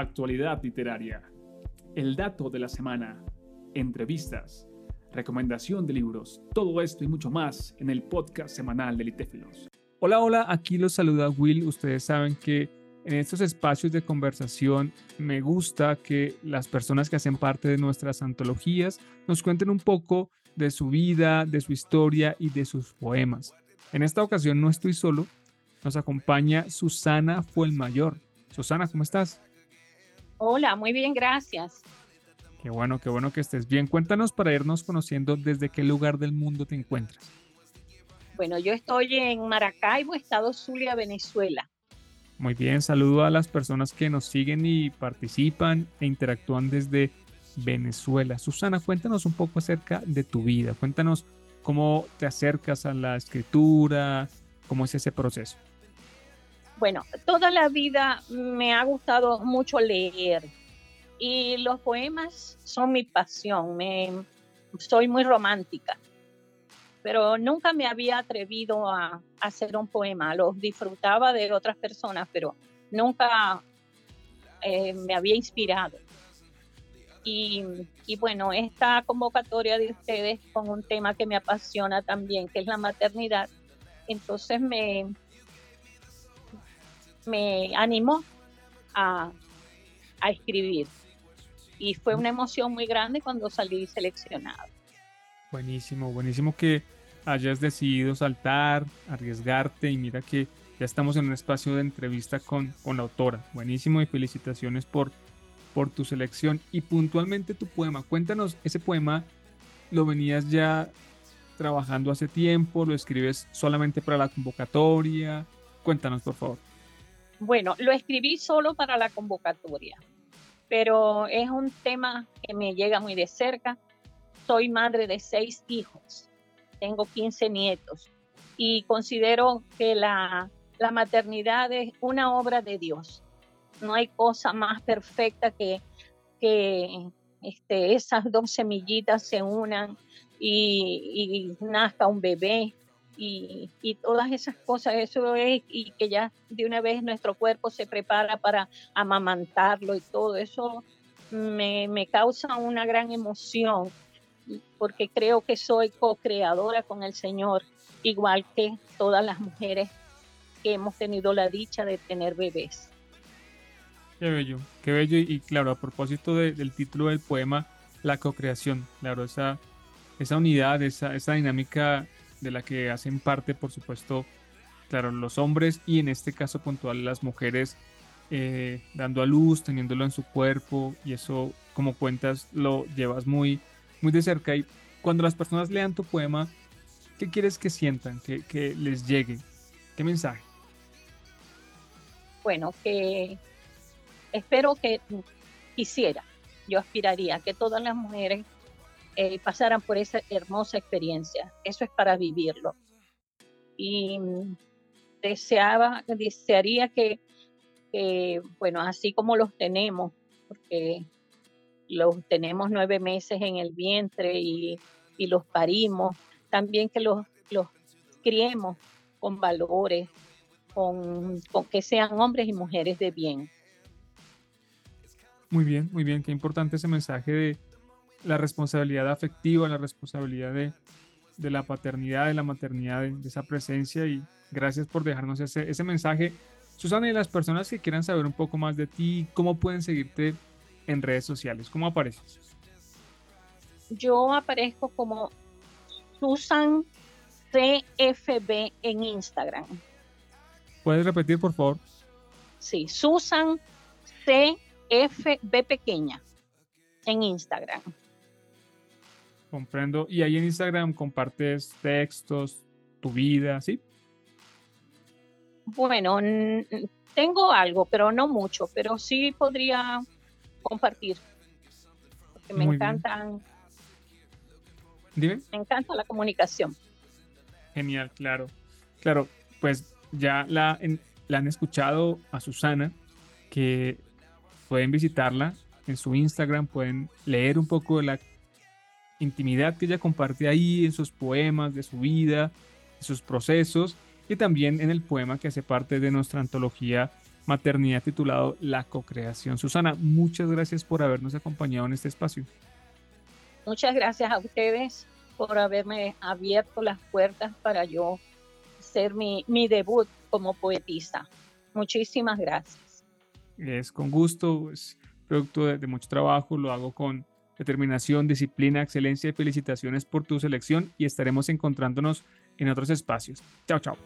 actualidad literaria, el dato de la semana, entrevistas, recomendación de libros, todo esto y mucho más en el podcast semanal de Litéfilos. Hola, hola, aquí los saluda Will. Ustedes saben que en estos espacios de conversación me gusta que las personas que hacen parte de nuestras antologías nos cuenten un poco de su vida, de su historia y de sus poemas. En esta ocasión no estoy solo, nos acompaña Susana Fuelmayor. Susana, ¿cómo estás? Hola, muy bien, gracias. Qué bueno, qué bueno que estés bien. Cuéntanos para irnos conociendo desde qué lugar del mundo te encuentras. Bueno, yo estoy en Maracaibo, Estado Zulia, Venezuela. Muy bien, saludo a las personas que nos siguen y participan e interactúan desde Venezuela. Susana, cuéntanos un poco acerca de tu vida. Cuéntanos cómo te acercas a la escritura, cómo es ese proceso. Bueno, toda la vida me ha gustado mucho leer y los poemas son mi pasión. Soy muy romántica, pero nunca me había atrevido a, hacer un poema. Los disfrutaba de otras personas, pero nunca eh, me había inspirado. Y, y, bueno, esta convocatoria de ustedes con un tema que me apasiona también, que es la maternidad, entonces me, me animó a, escribir. Y fue una emoción muy grande cuando salí seleccionado. Buenísimo, buenísimo que hayas decidido saltar, arriesgarte y mira que ya estamos en un espacio de entrevista con, con la autora. Buenísimo y felicitaciones por, por tu selección y puntualmente tu poema. Cuéntanos, ese poema lo venías ya trabajando hace tiempo, lo escribes solamente para la convocatoria. Cuéntanos, por favor. Bueno, lo escribí solo para la convocatoria, pero es un tema que me llega muy de cerca. Soy madre de seis hijos, tengo 15 nietos y considero que la, maternidad es una obra de Dios. No hay cosa más perfecta que, que este, esas dos semillitas se unan y, y nazca un bebé y, todas esas cosas, eso es, y que ya de una vez nuestro cuerpo se prepara para amamantarlo y todo eso me, causa una gran emoción porque creo que soy co-creadora con el Señor, igual que todas las mujeres que hemos tenido la dicha de tener bebés. Qué bello, qué bello. Y, claro, a propósito del título del poema, la co-creación, claro, esa, esa unidad, esa, esa dinámica de la que hacen parte, por supuesto, claro, los hombres y en este caso puntual las mujeres eh, dando a luz, teniéndolo en su cuerpo y eso, como cuentas, lo llevas muy, muy de cerca. Y cuando las personas lean tu poema, ¿qué quieres que sientan, que, que les llegue? ¿Qué mensaje? Bueno, que espero que quisiera, yo aspiraría que todas las mujeres eh, pasaran por esa hermosa experiencia. Eso es para vivirlo. Y deseaba, desearía que, bueno, así como los tenemos, porque los tenemos nueve meses en el vientre y, los parimos, también que los, los criemos con valores, con, que sean hombres y mujeres de bien. Muy bien, muy bien, qué importante ese mensaje de, la responsabilidad afectiva, la responsabilidad de, la paternidad, de la maternidad, de, esa presencia y gracias por dejarnos ese, ese mensaje. Susana, y las personas que quieran saber un poco más de ti, ¿cómo pueden seguirte en redes sociales? ¿Cómo apareces? Yo aparezco como Susan CFB en Instagram. ¿Puedes repetir, por favor? Sí, Susan CFB pequeña en Instagram. Comprendo. Y ahí en Instagram compartes textos, tu vida, ¿sí? Bueno, tengo algo, pero no mucho, pero sí podría compartir. Porque me encantan. Dime. Me encanta la comunicación. Genial, claro. Claro, pues ya la, la han escuchado a Susana, que pueden visitarla en su Instagram, pueden leer un poco de la intimidad que ella comparte ahí en sus poemas, de su vida, de sus procesos y también en el poema que hace parte de nuestra antología maternidad titulado La cocreación. Susana, muchas gracias por habernos acompañado en este espacio. Muchas gracias a ustedes por haberme abierto las puertas para yo hacer mi, mi debut como poetisa. Muchísimas gracias. Es con gusto, es producto de, de mucho trabajo, lo hago con determinación, disciplina, excelencia y felicitaciones por tu selección y estaremos encontrándonos en otros espacios. Chao, chao.